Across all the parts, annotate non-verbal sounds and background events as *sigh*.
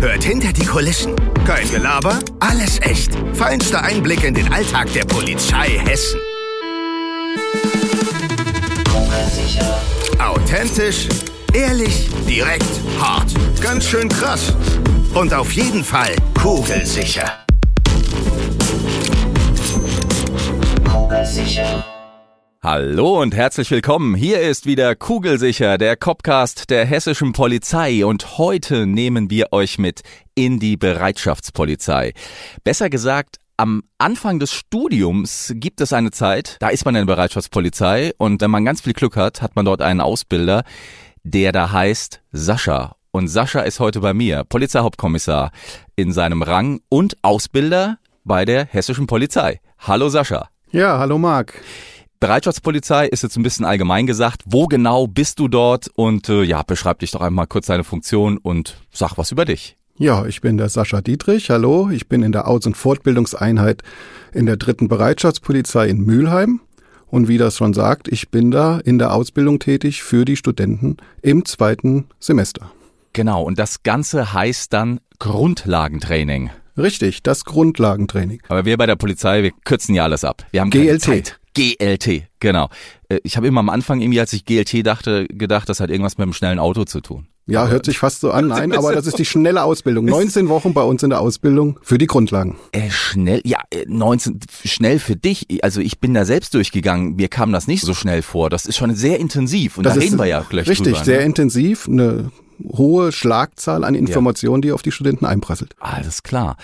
Hört hinter die Kulissen. Kein Gelaber, alles echt. Feinster Einblick in den Alltag der Polizei Hessen. Authentisch, ehrlich, direkt, hart. Ganz schön krass. Und auf jeden Fall kugelsicher. Hallo und herzlich willkommen. Hier ist wieder Kugelsicher, der Copcast der hessischen Polizei und heute nehmen wir euch mit in die Bereitschaftspolizei. Besser gesagt, am Anfang des Studiums gibt es eine Zeit, da ist man in der Bereitschaftspolizei und wenn man ganz viel Glück hat, hat man dort einen Ausbilder, der da heißt Sascha. Und Sascha ist heute bei mir, Polizeihauptkommissar in seinem Rang und Ausbilder bei der hessischen Polizei. Hallo Sascha. Ja, hallo Marc. Bereitschaftspolizei ist jetzt ein bisschen allgemein gesagt. Wo genau bist du dort? Und äh, ja, beschreib dich doch einmal kurz deine Funktion und sag was über dich. Ja, ich bin der Sascha Dietrich. Hallo, ich bin in der Aus- und Fortbildungseinheit in der dritten Bereitschaftspolizei in Mülheim. Und wie das schon sagt, ich bin da in der Ausbildung tätig für die Studenten im zweiten Semester. Genau, und das Ganze heißt dann Grundlagentraining. Richtig, das Grundlagentraining. Aber wir bei der Polizei, wir kürzen ja alles ab. Wir haben keine GLT. Zeit. GLT, genau. Äh, Ich habe immer am Anfang irgendwie, als ich GLT dachte, gedacht, das hat irgendwas mit einem schnellen Auto zu tun. Ja, hört sich fast so an. *laughs* Nein, aber das ist die schnelle Ausbildung. 19 Wochen bei uns in der Ausbildung für die Grundlagen. Äh, schnell, ja, äh, 19, schnell für dich. Also ich bin da selbst durchgegangen. Mir kam das nicht so schnell vor. Das ist schon sehr intensiv. Und Das da reden wir ja gleich Richtig, drüber. sehr ne? intensiv. Eine hohe Schlagzahl an Informationen, die auf die Studenten einprasselt. Alles klar.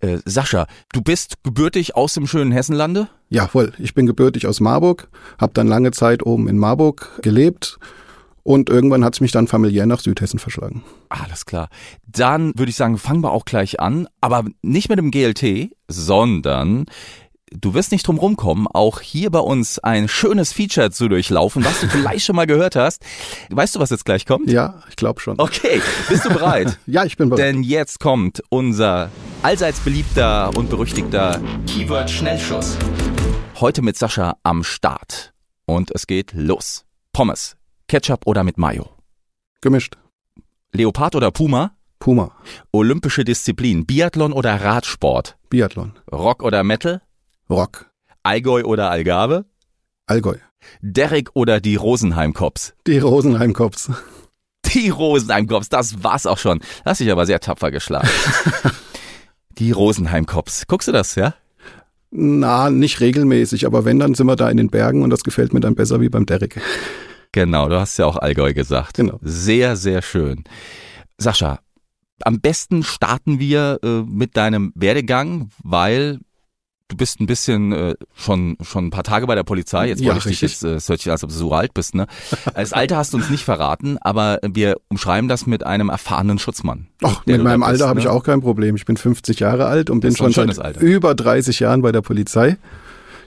Äh, Sascha, du bist gebürtig aus dem schönen Hessenlande? Jawohl, ich bin gebürtig aus Marburg, habe dann lange Zeit oben in Marburg gelebt und irgendwann hat es mich dann familiär nach Südhessen verschlagen. Alles klar. Dann würde ich sagen, fangen wir auch gleich an, aber nicht mit dem GLT, sondern du wirst nicht drum rumkommen, auch hier bei uns ein schönes Feature zu durchlaufen, was du vielleicht schon mal gehört hast. Weißt du, was jetzt gleich kommt? Ja, ich glaube schon. Okay, bist du bereit? *laughs* Ja, ich bin bereit. Denn jetzt kommt unser allseits beliebter und berüchtigter Keyword Schnellschuss. Heute mit Sascha am Start. Und es geht los. Pommes, Ketchup oder mit Mayo? Gemischt. Leopard oder Puma? Puma, Olympische Disziplin, Biathlon oder Radsport? Biathlon, Rock oder Metal? Rock, Allgäu oder Algarve? Allgäu. Derrick oder die Rosenheim Cops? Die Rosenheim Cops. Die Rosenheim Cops, das war's auch schon. Hast dich aber sehr tapfer geschlagen. *laughs* die Rosenheim Cops. Guckst du das, ja? Na, nicht regelmäßig, aber wenn, dann sind wir da in den Bergen und das gefällt mir dann besser wie beim Derrick. Genau, du hast ja auch Allgäu gesagt. Genau. Sehr, sehr schön. Sascha, am besten starten wir äh, mit deinem Werdegang, weil du bist ein bisschen äh, schon schon ein paar Tage bei der Polizei. Jetzt Ja, wollte ich dich richtig. jetzt, äh, es hört sich an, als ob du so alt bist, ne? Das Alter hast du uns nicht verraten, aber wir umschreiben das mit einem erfahrenen Schutzmann. Ach, mit meinem Alter habe ich ne? auch kein Problem. Ich bin 50 Jahre alt und Das bin schon seit Alter. über 30 Jahren bei der Polizei.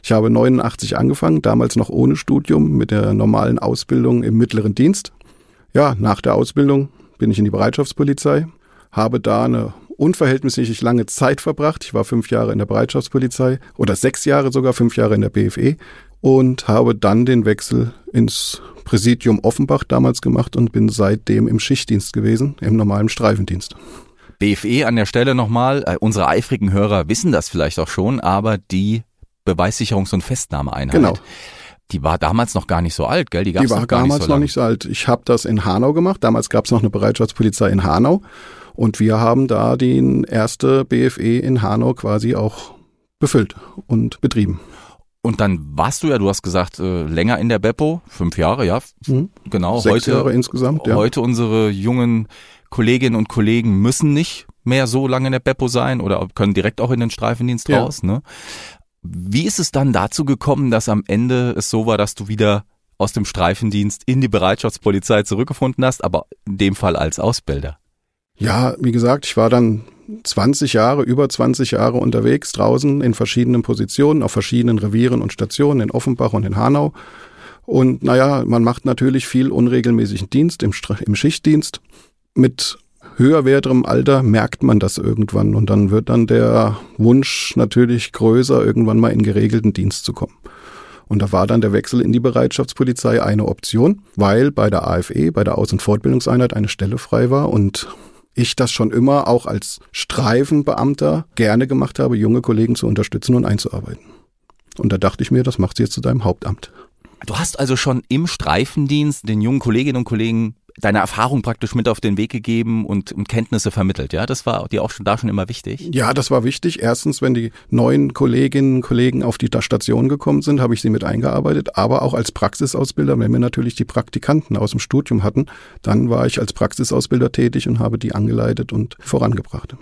Ich habe 89 angefangen, damals noch ohne Studium, mit der normalen Ausbildung im mittleren Dienst. Ja, nach der Ausbildung bin ich in die Bereitschaftspolizei, habe da eine unverhältnismäßig lange Zeit verbracht. Ich war fünf Jahre in der Bereitschaftspolizei oder sechs Jahre sogar, fünf Jahre in der BFE und habe dann den Wechsel ins Präsidium Offenbach damals gemacht und bin seitdem im Schichtdienst gewesen, im normalen Streifendienst. BFE an der Stelle nochmal, äh, unsere eifrigen Hörer wissen das vielleicht auch schon, aber die Beweissicherungs- und Festnahmeeinheit. Genau. Die war damals noch gar nicht so alt, gell? Die, gab's Die war noch damals nicht so noch nicht so alt. Ich habe das in Hanau gemacht. Damals gab es noch eine Bereitschaftspolizei in Hanau. Und wir haben da die erste BFE in Hanau quasi auch befüllt und betrieben. Und dann warst du ja, du hast gesagt, äh, länger in der Beppo, fünf Jahre, ja, Mhm. genau. Sechs heute, Jahre insgesamt, ja. heute unsere jungen Kolleginnen und Kollegen müssen nicht mehr so lange in der Beppo sein oder können direkt auch in den Streifendienst Ja. raus. Ne? Wie ist es dann dazu gekommen, dass am Ende es so war, dass du wieder aus dem Streifendienst in die Bereitschaftspolizei zurückgefunden hast, aber in dem Fall als Ausbilder? Ja, wie gesagt, ich war dann 20 Jahre, über 20 Jahre unterwegs draußen in verschiedenen Positionen, auf verschiedenen Revieren und Stationen in Offenbach und in Hanau. Und naja, man macht natürlich viel unregelmäßigen Dienst im, im Schichtdienst. Mit höherwerterem Alter merkt man das irgendwann und dann wird dann der Wunsch natürlich größer, irgendwann mal in geregelten Dienst zu kommen. Und da war dann der Wechsel in die Bereitschaftspolizei eine Option, weil bei der AFE, bei der Aus- und Fortbildungseinheit eine Stelle frei war und ich das schon immer auch als Streifenbeamter gerne gemacht habe, junge Kollegen zu unterstützen und einzuarbeiten. Und da dachte ich mir, das macht sie jetzt zu deinem Hauptamt. Du hast also schon im Streifendienst den jungen Kolleginnen und Kollegen deine Erfahrung praktisch mit auf den Weg gegeben und, und, Kenntnisse vermittelt, ja? Das war dir auch schon da schon immer wichtig? Ja, das war wichtig. Erstens, wenn die neuen Kolleginnen und Kollegen auf die Station gekommen sind, habe ich sie mit eingearbeitet, aber auch als Praxisausbilder, wenn wir natürlich die Praktikanten aus dem Studium hatten, dann war ich als Praxisausbilder tätig und habe die angeleitet und vorangebracht.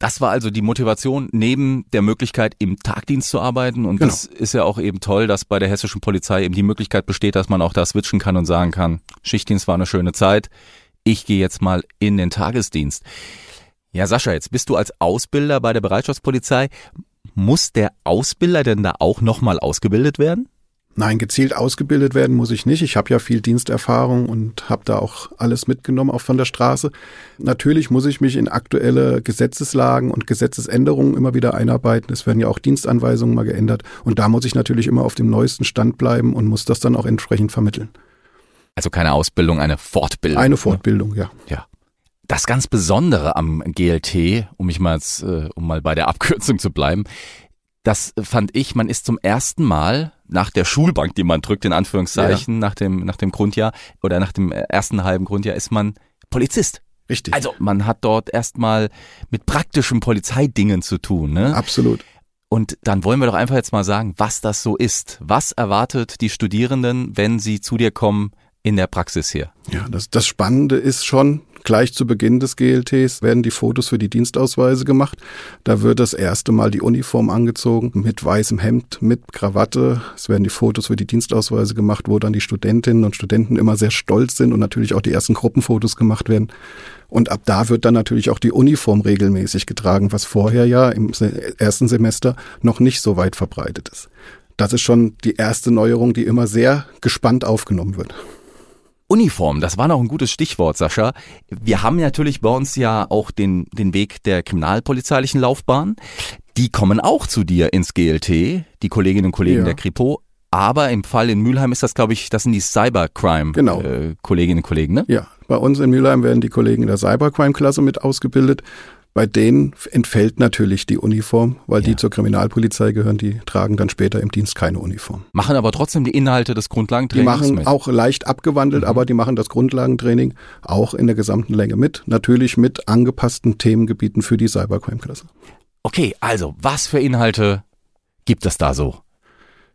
Das war also die Motivation neben der Möglichkeit, im Tagdienst zu arbeiten. Und genau. das ist ja auch eben toll, dass bei der hessischen Polizei eben die Möglichkeit besteht, dass man auch da switchen kann und sagen kann, Schichtdienst war eine schöne Zeit. Ich gehe jetzt mal in den Tagesdienst. Ja, Sascha, jetzt bist du als Ausbilder bei der Bereitschaftspolizei. Muss der Ausbilder denn da auch nochmal ausgebildet werden? Nein, gezielt ausgebildet werden muss ich nicht. Ich habe ja viel Diensterfahrung und habe da auch alles mitgenommen, auch von der Straße. Natürlich muss ich mich in aktuelle Gesetzeslagen und Gesetzesänderungen immer wieder einarbeiten. Es werden ja auch Dienstanweisungen mal geändert. Und da muss ich natürlich immer auf dem neuesten Stand bleiben und muss das dann auch entsprechend vermitteln. Also keine Ausbildung, eine Fortbildung. Eine Fortbildung, ja. Ja. Das ganz Besondere am GLT, um mich mal, jetzt, äh, um mal bei der Abkürzung zu bleiben, das fand ich, man ist zum ersten Mal nach der Schulbank, die man drückt, in Anführungszeichen, ja. nach dem, nach dem Grundjahr oder nach dem ersten halben Grundjahr, ist man Polizist. Richtig. Also man hat dort erstmal mit praktischen Polizeidingen zu tun. Ne? Absolut. Und dann wollen wir doch einfach jetzt mal sagen, was das so ist. Was erwartet die Studierenden, wenn sie zu dir kommen in der Praxis hier? Ja, das, das Spannende ist schon, Gleich zu Beginn des GLTs werden die Fotos für die Dienstausweise gemacht. Da wird das erste Mal die Uniform angezogen mit weißem Hemd, mit Krawatte. Es werden die Fotos für die Dienstausweise gemacht, wo dann die Studentinnen und Studenten immer sehr stolz sind und natürlich auch die ersten Gruppenfotos gemacht werden. Und ab da wird dann natürlich auch die Uniform regelmäßig getragen, was vorher ja im ersten Semester noch nicht so weit verbreitet ist. Das ist schon die erste Neuerung, die immer sehr gespannt aufgenommen wird. Uniform, das war noch ein gutes Stichwort, Sascha. Wir haben natürlich bei uns ja auch den, den Weg der kriminalpolizeilichen Laufbahn. Die kommen auch zu dir ins GLT, die Kolleginnen und Kollegen ja. der Kripo. Aber im Fall in Mülheim ist das, glaube ich, das sind die Cybercrime genau. äh, Kolleginnen und Kollegen, ne? Ja, bei uns in Mülheim werden die Kollegen der Cybercrime-Klasse mit ausgebildet. Bei denen entfällt natürlich die Uniform, weil ja. die zur Kriminalpolizei gehören, die tragen dann später im Dienst keine Uniform. Machen aber trotzdem die Inhalte des Grundlagentrainings Die machen mit. auch leicht abgewandelt, mhm. aber die machen das Grundlagentraining auch in der gesamten Länge mit, natürlich mit angepassten Themengebieten für die Cybercrime-Klasse. Okay, also was für Inhalte gibt es da so?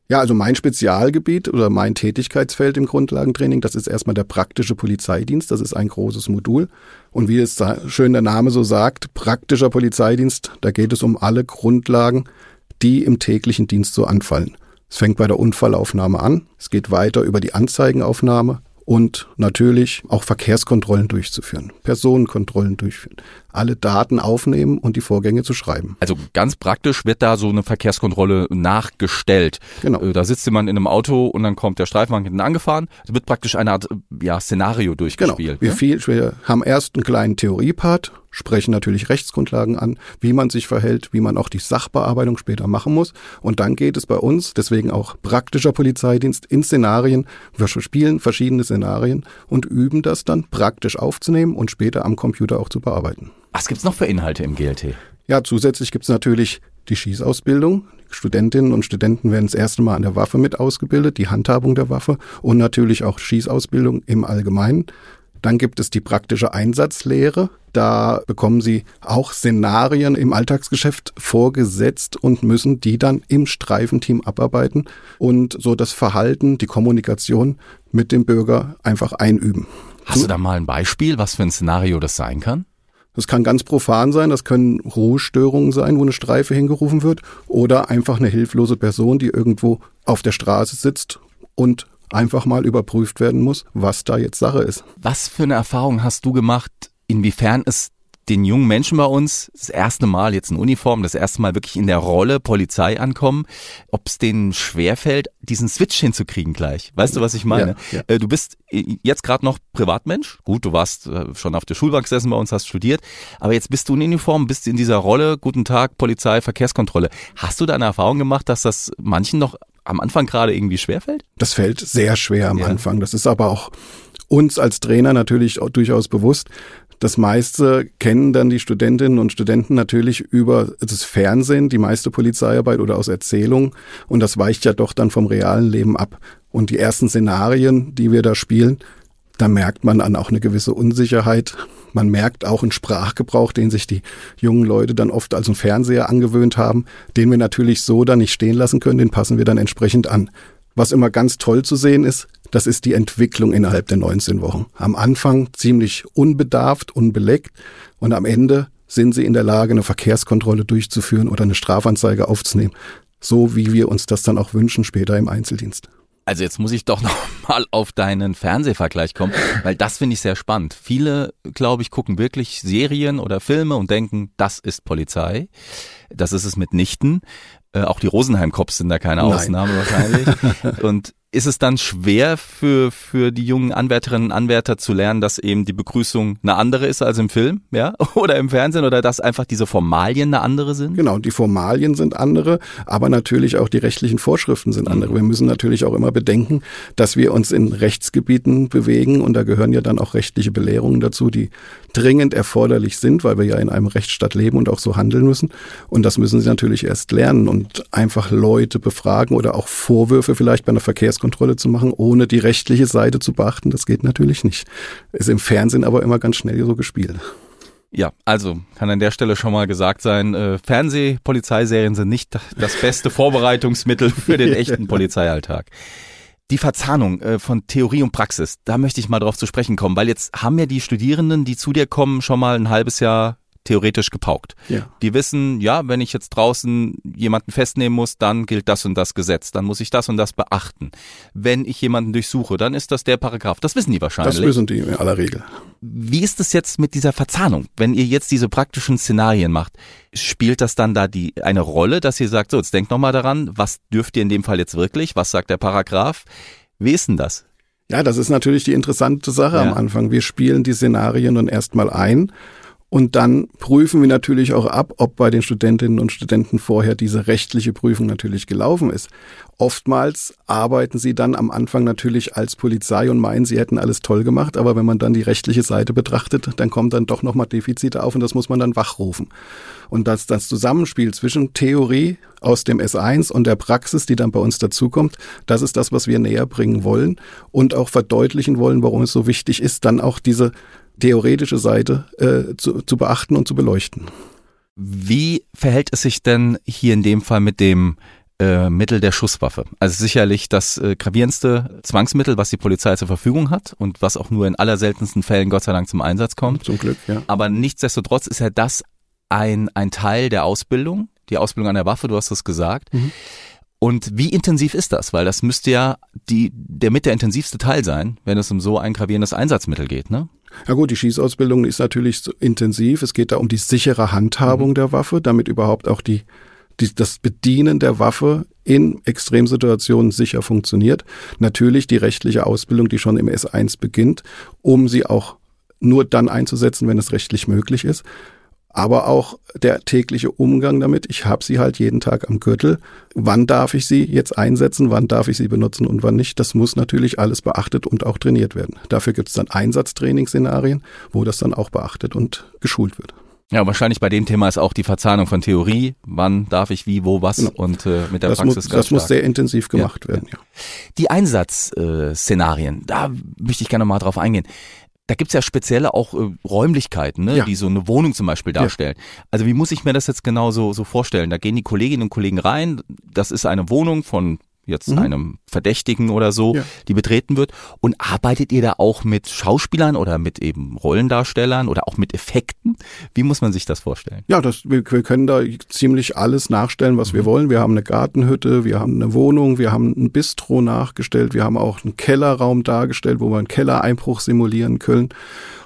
Ja, also mein Spezialgebiet oder mein Tätigkeitsfeld im Grundlagentraining, das ist erstmal der praktische Polizeidienst. Das ist ein großes Modul. Und wie es schön der Name so sagt, praktischer Polizeidienst, da geht es um alle Grundlagen, die im täglichen Dienst so anfallen. Es fängt bei der Unfallaufnahme an, es geht weiter über die Anzeigenaufnahme, und natürlich auch Verkehrskontrollen durchzuführen, Personenkontrollen durchführen, alle Daten aufnehmen und die Vorgänge zu schreiben. Also ganz praktisch wird da so eine Verkehrskontrolle nachgestellt. Genau. Äh, da sitzt jemand in einem Auto und dann kommt der Streifenwagen hinten angefahren. Es wird praktisch eine Art ja, Szenario durchgespielt. Genau. Wir, ne? viel, wir haben erst einen kleinen Theoriepart sprechen natürlich Rechtsgrundlagen an, wie man sich verhält, wie man auch die Sachbearbeitung später machen muss. Und dann geht es bei uns, deswegen auch praktischer Polizeidienst, in Szenarien. Wir spielen verschiedene Szenarien und üben das dann praktisch aufzunehmen und später am Computer auch zu bearbeiten. Was gibt's noch für Inhalte im GLT? Ja, zusätzlich gibt's natürlich die Schießausbildung. Studentinnen und Studenten werden das erste Mal an der Waffe mit ausgebildet, die Handhabung der Waffe und natürlich auch Schießausbildung im Allgemeinen. Dann gibt es die praktische Einsatzlehre. Da bekommen Sie auch Szenarien im Alltagsgeschäft vorgesetzt und müssen die dann im Streifenteam abarbeiten und so das Verhalten, die Kommunikation mit dem Bürger einfach einüben. Hast du da mal ein Beispiel, was für ein Szenario das sein kann? Das kann ganz profan sein, das können Ruhestörungen sein, wo eine Streife hingerufen wird, oder einfach eine hilflose Person, die irgendwo auf der Straße sitzt und einfach mal überprüft werden muss, was da jetzt Sache ist. Was für eine Erfahrung hast du gemacht, inwiefern es den jungen Menschen bei uns das erste Mal jetzt in Uniform, das erste Mal wirklich in der Rolle Polizei ankommen, ob es denen schwerfällt, diesen Switch hinzukriegen gleich. Weißt du, was ich meine? Ja, ja. Äh, du bist jetzt gerade noch Privatmensch. Gut, du warst äh, schon auf der Schulbank gesessen bei uns, hast studiert, aber jetzt bist du in Uniform, bist in dieser Rolle, guten Tag, Polizei, Verkehrskontrolle. Hast du da eine Erfahrung gemacht, dass das manchen noch am Anfang gerade irgendwie schwerfällt? Das fällt sehr schwer am ja. Anfang. Das ist aber auch uns als Trainer natürlich durchaus bewusst. Das meiste kennen dann die Studentinnen und Studenten natürlich über das Fernsehen, die meiste Polizeiarbeit oder aus Erzählungen. Und das weicht ja doch dann vom realen Leben ab. Und die ersten Szenarien, die wir da spielen, da merkt man an auch eine gewisse Unsicherheit. Man merkt auch einen Sprachgebrauch, den sich die jungen Leute dann oft als einen Fernseher angewöhnt haben, den wir natürlich so dann nicht stehen lassen können, den passen wir dann entsprechend an. Was immer ganz toll zu sehen ist, das ist die Entwicklung innerhalb der 19 Wochen. Am Anfang ziemlich unbedarft, unbeleckt und am Ende sind sie in der Lage, eine Verkehrskontrolle durchzuführen oder eine Strafanzeige aufzunehmen. So wie wir uns das dann auch wünschen später im Einzeldienst. Also jetzt muss ich doch *laughs* noch mal auf deinen Fernsehvergleich kommen, weil das finde ich sehr spannend. Viele, glaube ich, gucken wirklich Serien oder Filme und denken, das ist Polizei. Das ist es mitnichten. Äh, auch die Rosenheim-Cops sind da keine Nein. Ausnahme wahrscheinlich. *laughs* Und ist es dann schwer für, für die jungen Anwärterinnen und Anwärter zu lernen, dass eben die Begrüßung eine andere ist als im Film, ja? *laughs* Oder im Fernsehen oder dass einfach diese Formalien eine andere sind? Genau, die Formalien sind andere, aber natürlich auch die rechtlichen Vorschriften sind andere. Mhm. Wir müssen natürlich auch immer bedenken, dass wir uns in Rechtsgebieten bewegen und da gehören ja dann auch rechtliche Belehrungen dazu, die dringend erforderlich sind, weil wir ja in einem Rechtsstaat leben und auch so handeln müssen. Und das müssen sie natürlich erst lernen und einfach Leute befragen oder auch Vorwürfe vielleicht bei einer Verkehrskontrolle zu machen, ohne die rechtliche Seite zu beachten. Das geht natürlich nicht. Ist im Fernsehen aber immer ganz schnell so gespielt. Ja, also kann an der Stelle schon mal gesagt sein, äh, Fernseh-Polizeiserien sind nicht das beste Vorbereitungsmittel für den *laughs* echten Polizeialltag die Verzahnung äh, von Theorie und Praxis, da möchte ich mal drauf zu sprechen kommen, weil jetzt haben ja die Studierenden, die zu dir kommen, schon mal ein halbes Jahr theoretisch gepaukt. Ja. Die wissen, ja, wenn ich jetzt draußen jemanden festnehmen muss, dann gilt das und das Gesetz, dann muss ich das und das beachten. Wenn ich jemanden durchsuche, dann ist das der Paragraph. Das wissen die wahrscheinlich. Das wissen die in aller Regel. Wie ist es jetzt mit dieser Verzahnung? Wenn ihr jetzt diese praktischen Szenarien macht, spielt das dann da die eine Rolle, dass ihr sagt, so, jetzt denkt nochmal daran, was dürft ihr in dem Fall jetzt wirklich? Was sagt der Paragraph? Wie ist denn das? Ja, das ist natürlich die interessante Sache ja. am Anfang. Wir spielen die Szenarien nun erstmal ein und dann prüfen wir natürlich auch ab, ob bei den Studentinnen und Studenten vorher diese rechtliche Prüfung natürlich gelaufen ist. Oftmals arbeiten sie dann am Anfang natürlich als Polizei und meinen, sie hätten alles toll gemacht, aber wenn man dann die rechtliche Seite betrachtet, dann kommen dann doch nochmal Defizite auf und das muss man dann wachrufen. Und das, das Zusammenspiel zwischen Theorie aus dem S1 und der Praxis, die dann bei uns dazukommt, das ist das, was wir näher bringen wollen und auch verdeutlichen wollen, warum es so wichtig ist, dann auch diese theoretische Seite äh, zu, zu beachten und zu beleuchten. Wie verhält es sich denn hier in dem Fall mit dem äh, Mittel der Schusswaffe? Also sicherlich das äh, gravierendste Zwangsmittel, was die Polizei zur Verfügung hat und was auch nur in allerseltensten Fällen Gott sei Dank zum Einsatz kommt. Zum Glück, ja. Aber nichtsdestotrotz ist ja das ein, ein Teil der Ausbildung, die Ausbildung an der Waffe, du hast es gesagt. Mhm. Und wie intensiv ist das? Weil das müsste ja die, der mit der intensivste Teil sein, wenn es um so ein gravierendes Einsatzmittel geht, ne? Ja gut, die Schießausbildung ist natürlich so intensiv. Es geht da um die sichere Handhabung mhm. der Waffe, damit überhaupt auch die, die, das Bedienen der Waffe in Extremsituationen sicher funktioniert. Natürlich die rechtliche Ausbildung, die schon im S1 beginnt, um sie auch nur dann einzusetzen, wenn es rechtlich möglich ist aber auch der tägliche Umgang damit. Ich habe sie halt jeden Tag am Gürtel. Wann darf ich sie jetzt einsetzen, wann darf ich sie benutzen und wann nicht? Das muss natürlich alles beachtet und auch trainiert werden. Dafür gibt es dann Einsatztrainingsszenarien, wo das dann auch beachtet und geschult wird. Ja, wahrscheinlich bei dem Thema ist auch die Verzahnung von Theorie, wann darf ich wie, wo, was genau. und äh, mit der das Praxis. Muss, das muss sehr intensiv gemacht ja, werden. Ja. Die Einsatzszenarien, da möchte ich gerne mal drauf eingehen da gibt's ja spezielle auch äh, Räumlichkeiten, ne, ja. die so eine Wohnung zum Beispiel darstellen. Ja. Also wie muss ich mir das jetzt genau so, so vorstellen? Da gehen die Kolleginnen und Kollegen rein, das ist eine Wohnung von jetzt mhm. einem Verdächtigen oder so, Ja. die betreten wird. Und arbeitet ihr da auch mit Schauspielern oder mit eben Rollendarstellern oder auch mit Effekten? Wie muss man sich das vorstellen? Ja, das, wir, wir können da ziemlich alles nachstellen, was wir wollen. Wir haben eine Gartenhütte, wir haben eine Wohnung, wir haben ein Bistro nachgestellt, wir haben auch einen Kellerraum dargestellt, wo wir einen Kellereinbruch simulieren können.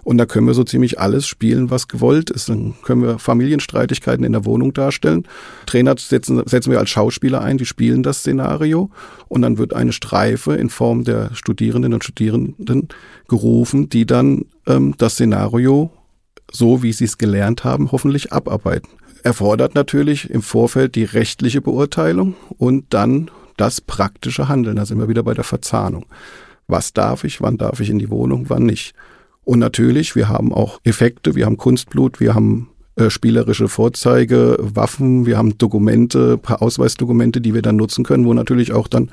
Und da können wir so ziemlich alles spielen, was gewollt ist. Dann können wir Familienstreitigkeiten in der Wohnung darstellen. Trainer setzen, setzen wir als Schauspieler ein, die spielen das Szenario. Und dann wird eine Streife in Form der Studierenden und Studierenden gerufen, die dann ähm, das Szenario so wie sie es gelernt haben, hoffentlich abarbeiten. Erfordert natürlich im Vorfeld die rechtliche Beurteilung und dann das praktische Handeln. Da sind wir wieder bei der Verzahnung. Was darf ich, wann darf ich in die Wohnung, wann nicht. Und natürlich, wir haben auch Effekte, wir haben Kunstblut, wir haben äh, spielerische Vorzeige, Waffen, wir haben Dokumente, paar Ausweisdokumente, die wir dann nutzen können, wo natürlich auch dann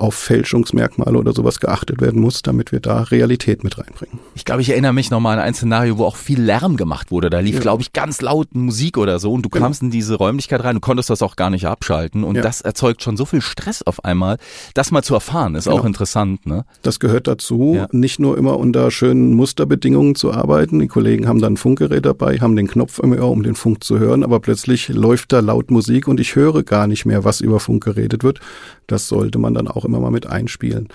auf Fälschungsmerkmale oder sowas geachtet werden muss, damit wir da Realität mit reinbringen. Ich glaube, ich erinnere mich nochmal an ein Szenario, wo auch viel Lärm gemacht wurde. Da lief, Ja. glaube ich, ganz laut Musik oder so und du Genau. kamst in diese Räumlichkeit rein, du konntest das auch gar nicht abschalten und Ja. das erzeugt schon so viel Stress auf einmal. Das mal zu erfahren, ist Genau. auch interessant, ne? Das gehört dazu, Ja. nicht nur immer unter schönen Musterbedingungen zu arbeiten. Die Kollegen haben dann ein Funkgerät dabei, haben den Knopf im Ohr, um den Funk zu hören, aber plötzlich läuft da laut Musik und ich höre gar nicht mehr, was über Funk geredet wird. Das sollte man dann auch immer mal mit einspielen.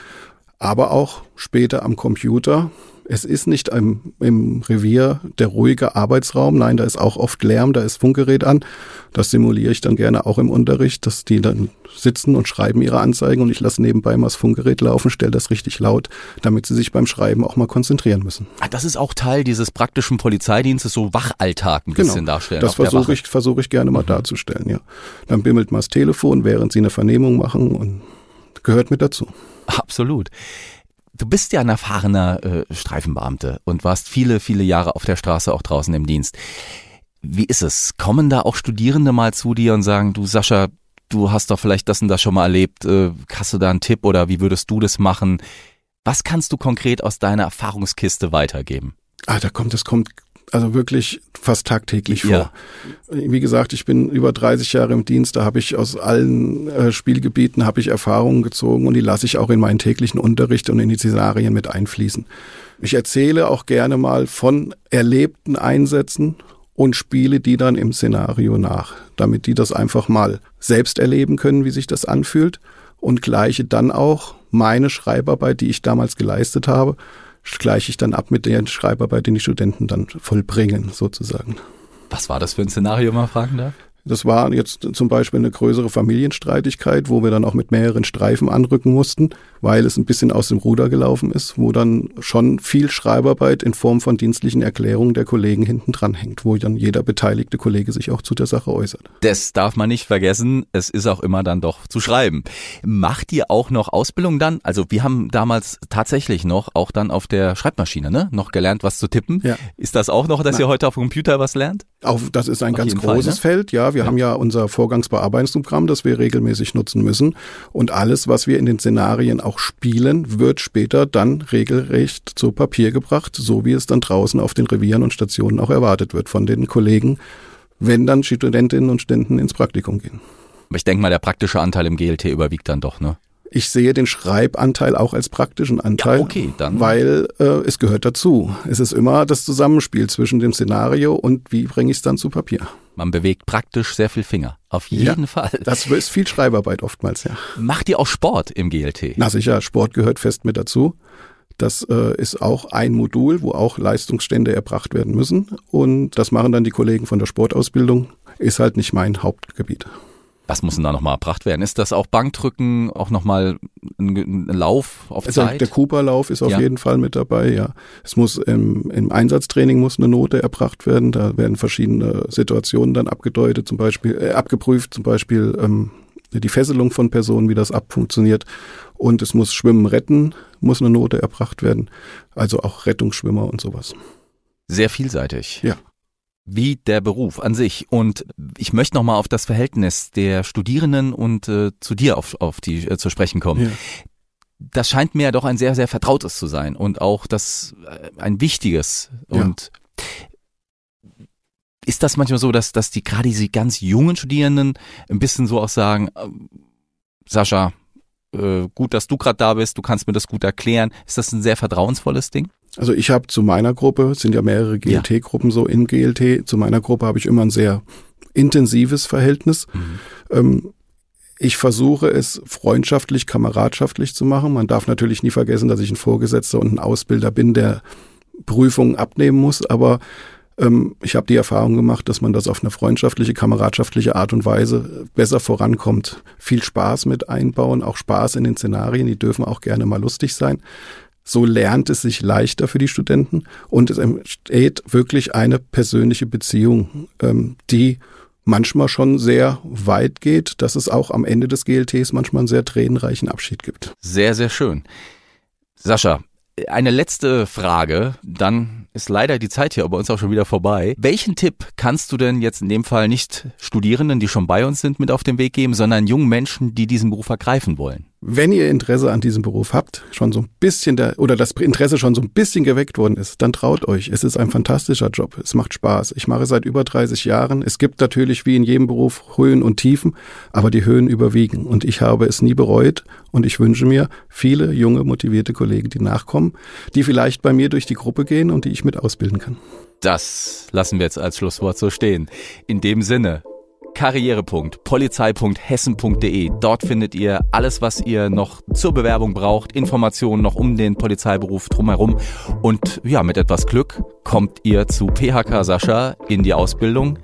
Aber auch später am Computer. Es ist nicht im, im Revier der ruhige Arbeitsraum. Nein, da ist auch oft Lärm, da ist Funkgerät an. Das simuliere ich dann gerne auch im Unterricht, dass die dann sitzen und schreiben ihre Anzeigen und ich lasse nebenbei mal das Funkgerät laufen, stelle das richtig laut, damit sie sich beim Schreiben auch mal konzentrieren müssen. Ah, Das ist auch Teil dieses praktischen Polizeidienstes, so Wachalltag ein bisschen darstellen. Genau. Das versuche. Mhm. ich, versuche ich gerne mal darzustellen, ja. Dann bimmelt mal das Telefon, während sie eine Vernehmung machen und gehört mit dazu. Absolut. Du bist ja ein erfahrener äh, Streifenbeamte und warst viele, viele Jahre auf der Straße auch draußen im Dienst. Wie ist es? Kommen da auch Studierende mal zu dir und sagen, du Sascha, du hast doch vielleicht das und das schon mal erlebt, äh, hast du da einen Tipp oder wie würdest du das machen? Was kannst du konkret aus deiner Erfahrungskiste weitergeben? Ah, da kommt, das kommt also wirklich fast tagtäglich vor. Ja. Wie gesagt, ich bin über 30 Jahre im Dienst, da habe ich aus allen äh, Spielgebieten habe ich Erfahrungen gezogen und die lasse ich auch in meinen täglichen Unterricht und in die Cäsarien mit einfließen. Ich erzähle auch gerne mal von erlebten Einsätzen und spiele die dann im Szenario nach, damit die das einfach mal selbst erleben können, wie sich das anfühlt und gleiche dann auch meine Schreibarbeit, die ich damals geleistet habe, gleiche ich dann ab mit der Schreibarbeit, die die Studenten dann vollbringen, sozusagen. Was war das für ein Szenario, man fragen darf? Das war jetzt zum Beispiel eine größere Familienstreitigkeit, wo wir dann auch mit mehreren Streifen anrücken mussten, weil es ein bisschen aus dem Ruder gelaufen ist, wo dann schon viel Schreibarbeit in Form von dienstlichen Erklärungen der Kollegen hinten dran hängt, wo dann jeder beteiligte Kollege sich auch zu der Sache äußert. Das darf man nicht vergessen. Es ist auch immer dann doch zu schreiben. Macht ihr auch noch Ausbildung dann? Also wir haben damals tatsächlich noch auch dann auf der Schreibmaschine, ne? Noch gelernt, was zu tippen. Ja. Ist das auch noch, dass ihr heute auf dem Computer was lernt? Auch das ist ein Auf ganz jeden Fall, großes ne? Feld. Ja, wir haben ja unser Vorgangsbearbeitungsprogramm, das wir regelmäßig nutzen müssen. Und alles, was wir in den Szenarien auch spielen, wird später dann regelrecht zu Papier gebracht, so wie es dann draußen auf den Revieren und Stationen auch erwartet wird von den Kollegen, wenn dann Studentinnen und Studenten ins Praktikum gehen. Aber ich denke mal, der praktische Anteil im GLT überwiegt dann doch, ne? Ich sehe den Schreibanteil auch als praktischen Anteil, Ja, okay, dann. weil äh, es gehört dazu. Es ist immer das Zusammenspiel zwischen dem Szenario und wie bringe ich es dann zu Papier. Man bewegt praktisch sehr viel Finger. Auf Ja. jeden Fall. Das ist viel Schreibarbeit oftmals, ja. Macht ihr auch Sport im GLT? Na sicher, Sport gehört fest mit dazu. Das äh, ist auch ein Modul, wo auch Leistungsstände erbracht werden müssen. Und das machen dann die Kollegen von der Sportausbildung. Ist halt nicht mein Hauptgebiet. Was muss denn da nochmal erbracht werden? Ist das auch Bankdrücken, auch nochmal ein, ein Lauf auf Also Zeit? der Cooper-Lauf ist auf Ja. jeden Fall mit dabei, ja. Es muss im, im Einsatztraining muss eine Note erbracht werden. Da werden verschiedene Situationen dann abgedeutet, zum Beispiel, äh, abgeprüft, zum Beispiel ähm, die Fesselung von Personen, wie das abfunktioniert. Und es muss Schwimmen retten, muss eine Note erbracht werden. Also auch Rettungsschwimmer und sowas. Sehr vielseitig. Ja. Wie der Beruf an sich. Und ich möchte nochmal auf das Verhältnis der Studierenden und äh, zu dir auf, auf die äh, zu sprechen kommen. Ja. Das scheint mir ja doch ein sehr, sehr vertrautes zu sein und auch das äh, ein wichtiges. Ja. Und ist das manchmal so, dass, dass die gerade diese ganz jungen Studierenden ein bisschen so auch sagen, ähm, Sascha, äh, gut, dass du gerade da bist, du kannst mir das gut erklären. Ist das ein sehr vertrauensvolles Ding? Also ich habe zu meiner Gruppe, es sind ja mehrere GLT-Gruppen so in GLT, zu meiner Gruppe habe ich immer ein sehr intensives Verhältnis. Mhm. Ähm, ich versuche es freundschaftlich, kameradschaftlich zu machen. Man darf natürlich nie vergessen, dass ich ein Vorgesetzter und ein Ausbilder bin, der Prüfungen abnehmen muss, aber ähm, ich habe die Erfahrung gemacht, dass man das auf eine freundschaftliche, kameradschaftliche Art und Weise besser vorankommt. Viel Spaß mit einbauen, auch Spaß in den Szenarien, die dürfen auch gerne mal lustig sein. So lernt es sich leichter für die Studenten und es entsteht wirklich eine persönliche Beziehung, ähm, die manchmal schon sehr weit geht, dass es auch am Ende des GLTs manchmal einen sehr tränenreichen Abschied gibt. Sehr, sehr schön. Sascha, eine letzte Frage, dann ist leider die Zeit hier bei uns auch schon wieder vorbei. Welchen Tipp kannst du denn jetzt in dem Fall nicht Studierenden, die schon bei uns sind, mit auf den Weg geben, sondern jungen Menschen, die diesen Beruf ergreifen wollen? Wenn ihr Interesse an diesem Beruf habt, schon so ein bisschen der, oder das Interesse schon so ein bisschen geweckt worden ist, dann traut euch. Es ist ein fantastischer Job. Es macht Spaß. Ich mache seit über 30 Jahren. Es gibt natürlich wie in jedem Beruf Höhen und Tiefen, aber die Höhen überwiegen. Und ich habe es nie bereut. Und ich wünsche mir viele junge, motivierte Kollegen, die nachkommen, die vielleicht bei mir durch die Gruppe gehen und die ich mit ausbilden kann. Das lassen wir jetzt als Schlusswort so stehen. In dem Sinne, karriere.polizei.hessen.de. Dort findet ihr alles, was ihr noch zur Bewerbung braucht, Informationen noch um den Polizeiberuf drumherum. Und ja, mit etwas Glück kommt ihr zu PHK Sascha in die Ausbildung.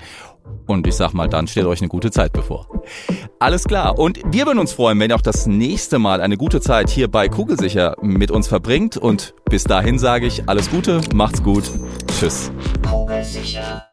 Und ich sag mal, dann steht euch eine gute Zeit bevor. Alles klar. Und wir würden uns freuen, wenn ihr auch das nächste Mal eine gute Zeit hier bei Kugelsicher mit uns verbringt. Und bis dahin sage ich alles Gute, macht's gut. Tschüss. Kugelsicher.